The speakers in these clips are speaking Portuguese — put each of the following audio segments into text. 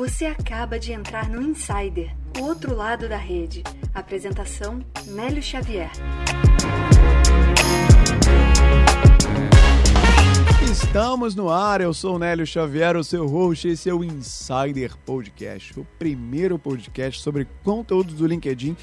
Você acaba de entrar no Insider, o outro lado da rede. Apresentação: Nélio Xavier. Estamos no ar, eu sou o Nélio Xavier, o seu host, esse é o Insider Podcast, o primeiro podcast sobre conteúdo do LinkedIn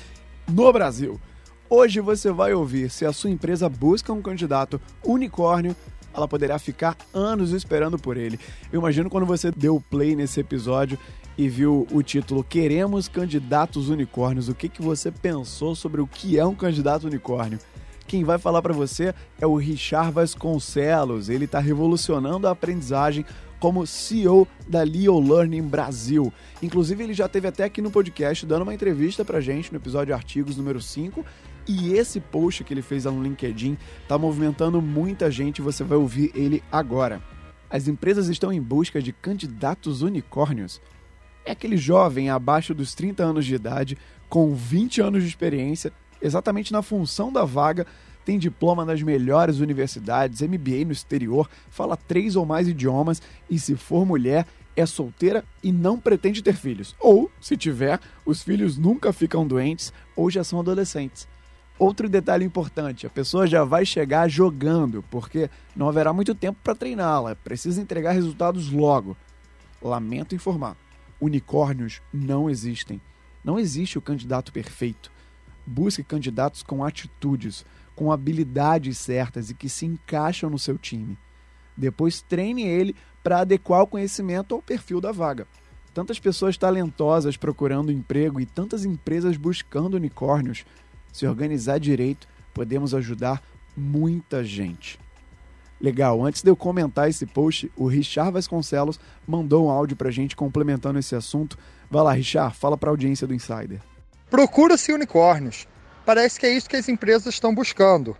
no Brasil. Hoje você vai ouvir se a sua empresa busca um candidato unicórnio ela poderá ficar anos esperando por ele. Eu imagino quando você deu play nesse episódio e viu o título Queremos Candidatos Unicórnios, o que, que você pensou sobre o que é um candidato unicórnio? Quem vai falar para você é o Richard Vasconcelos. Ele está revolucionando a aprendizagem como CEO da Leo Learning Brasil. Inclusive, ele já teve até aqui no podcast dando uma entrevista para gente no episódio Artigos número 5 e esse post que ele fez lá no LinkedIn está movimentando muita gente, você vai ouvir ele agora. As empresas estão em busca de candidatos unicórnios. É aquele jovem abaixo dos 30 anos de idade, com 20 anos de experiência, exatamente na função da vaga, tem diploma nas melhores universidades, MBA no exterior, fala três ou mais idiomas e, se for mulher, é solteira e não pretende ter filhos. Ou, se tiver, os filhos nunca ficam doentes ou já são adolescentes. Outro detalhe importante: a pessoa já vai chegar jogando, porque não haverá muito tempo para treiná-la, precisa entregar resultados logo. Lamento informar: unicórnios não existem. Não existe o candidato perfeito. Busque candidatos com atitudes, com habilidades certas e que se encaixam no seu time. Depois treine ele para adequar o conhecimento ao perfil da vaga. Tantas pessoas talentosas procurando emprego e tantas empresas buscando unicórnios se organizar direito, podemos ajudar muita gente. Legal, antes de eu comentar esse post, o Richard Vasconcelos mandou um áudio pra gente complementando esse assunto. Vai lá, Richard, fala pra audiência do Insider. Procura-se unicórnios. Parece que é isso que as empresas estão buscando.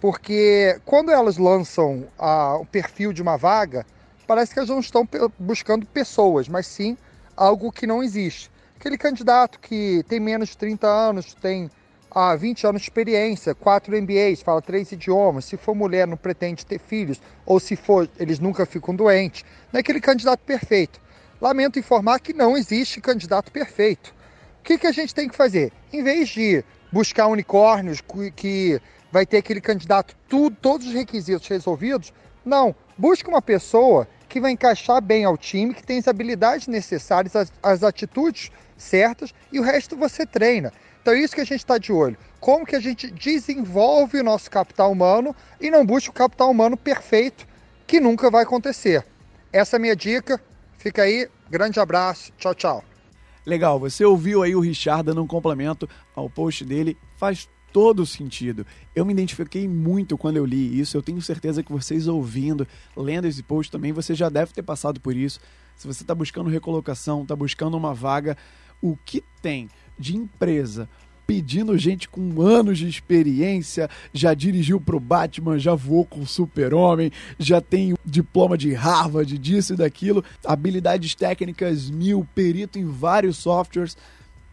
Porque quando elas lançam a, o perfil de uma vaga, parece que elas não estão buscando pessoas, mas sim algo que não existe. Aquele candidato que tem menos de 30 anos, tem há 20 anos de experiência, quatro MBAs, fala três idiomas, se for mulher não pretende ter filhos, ou se for, eles nunca ficam doentes. Não é aquele candidato perfeito. Lamento informar que não existe candidato perfeito. O que, que a gente tem que fazer? Em vez de buscar unicórnios que vai ter aquele candidato tudo, todos os requisitos resolvidos, não. Busque uma pessoa que vai encaixar bem ao time, que tem as habilidades necessárias, as, as atitudes certas e o resto você treina. Então é isso que a gente está de olho. Como que a gente desenvolve o nosso capital humano e não busca o capital humano perfeito, que nunca vai acontecer. Essa é a minha dica. Fica aí. Grande abraço. Tchau, tchau. Legal, você ouviu aí o Richard dando um complemento ao post dele. Faz todo sentido. Eu me identifiquei muito quando eu li isso. Eu tenho certeza que vocês ouvindo, lendo esse post também, você já deve ter passado por isso. Se você está buscando recolocação, está buscando uma vaga, o que tem de empresa pedindo gente com anos de experiência, já dirigiu pro Batman, já voou com o Super-Homem, já tem diploma de Harvard, disso e daquilo, habilidades técnicas mil, perito em vários softwares,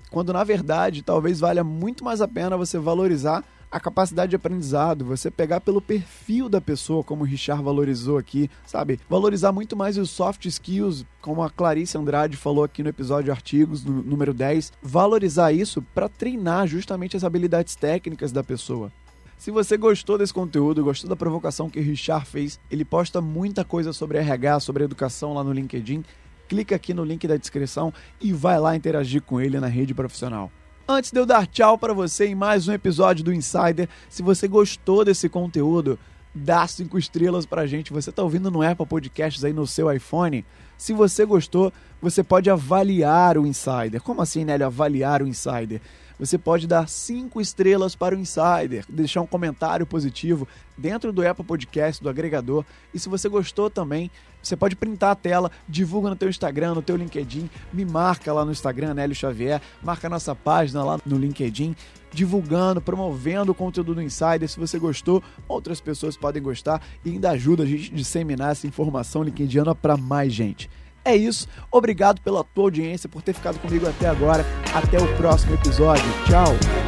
quando na verdade talvez valha muito mais a pena você valorizar a capacidade de aprendizado, você pegar pelo perfil da pessoa, como o Richard valorizou aqui, sabe? Valorizar muito mais os soft skills, como a Clarice Andrade falou aqui no episódio Artigos, no número 10. Valorizar isso para treinar justamente as habilidades técnicas da pessoa. Se você gostou desse conteúdo, gostou da provocação que o Richard fez, ele posta muita coisa sobre RH, sobre educação lá no LinkedIn. Clica aqui no link da descrição e vai lá interagir com ele na rede profissional. Antes de eu dar tchau para você em mais um episódio do Insider, se você gostou desse conteúdo, dá cinco estrelas pra gente. Você tá ouvindo no Apple Podcasts aí no seu iPhone? Se você gostou, você pode avaliar o Insider. Como assim, Nélio, avaliar o Insider? Você pode dar cinco estrelas para o Insider, deixar um comentário positivo dentro do Apple Podcast, do agregador. E se você gostou também, você pode printar a tela, divulga no teu Instagram, no teu LinkedIn, me marca lá no Instagram, Nélio Xavier, marca nossa página lá no LinkedIn, divulgando, promovendo o conteúdo do Insider. Se você gostou, outras pessoas podem gostar e ainda ajuda a gente a disseminar essa informação LinkedIna para mais gente. É isso, obrigado pela tua audiência, por ter ficado comigo até agora. Até o próximo episódio. Tchau!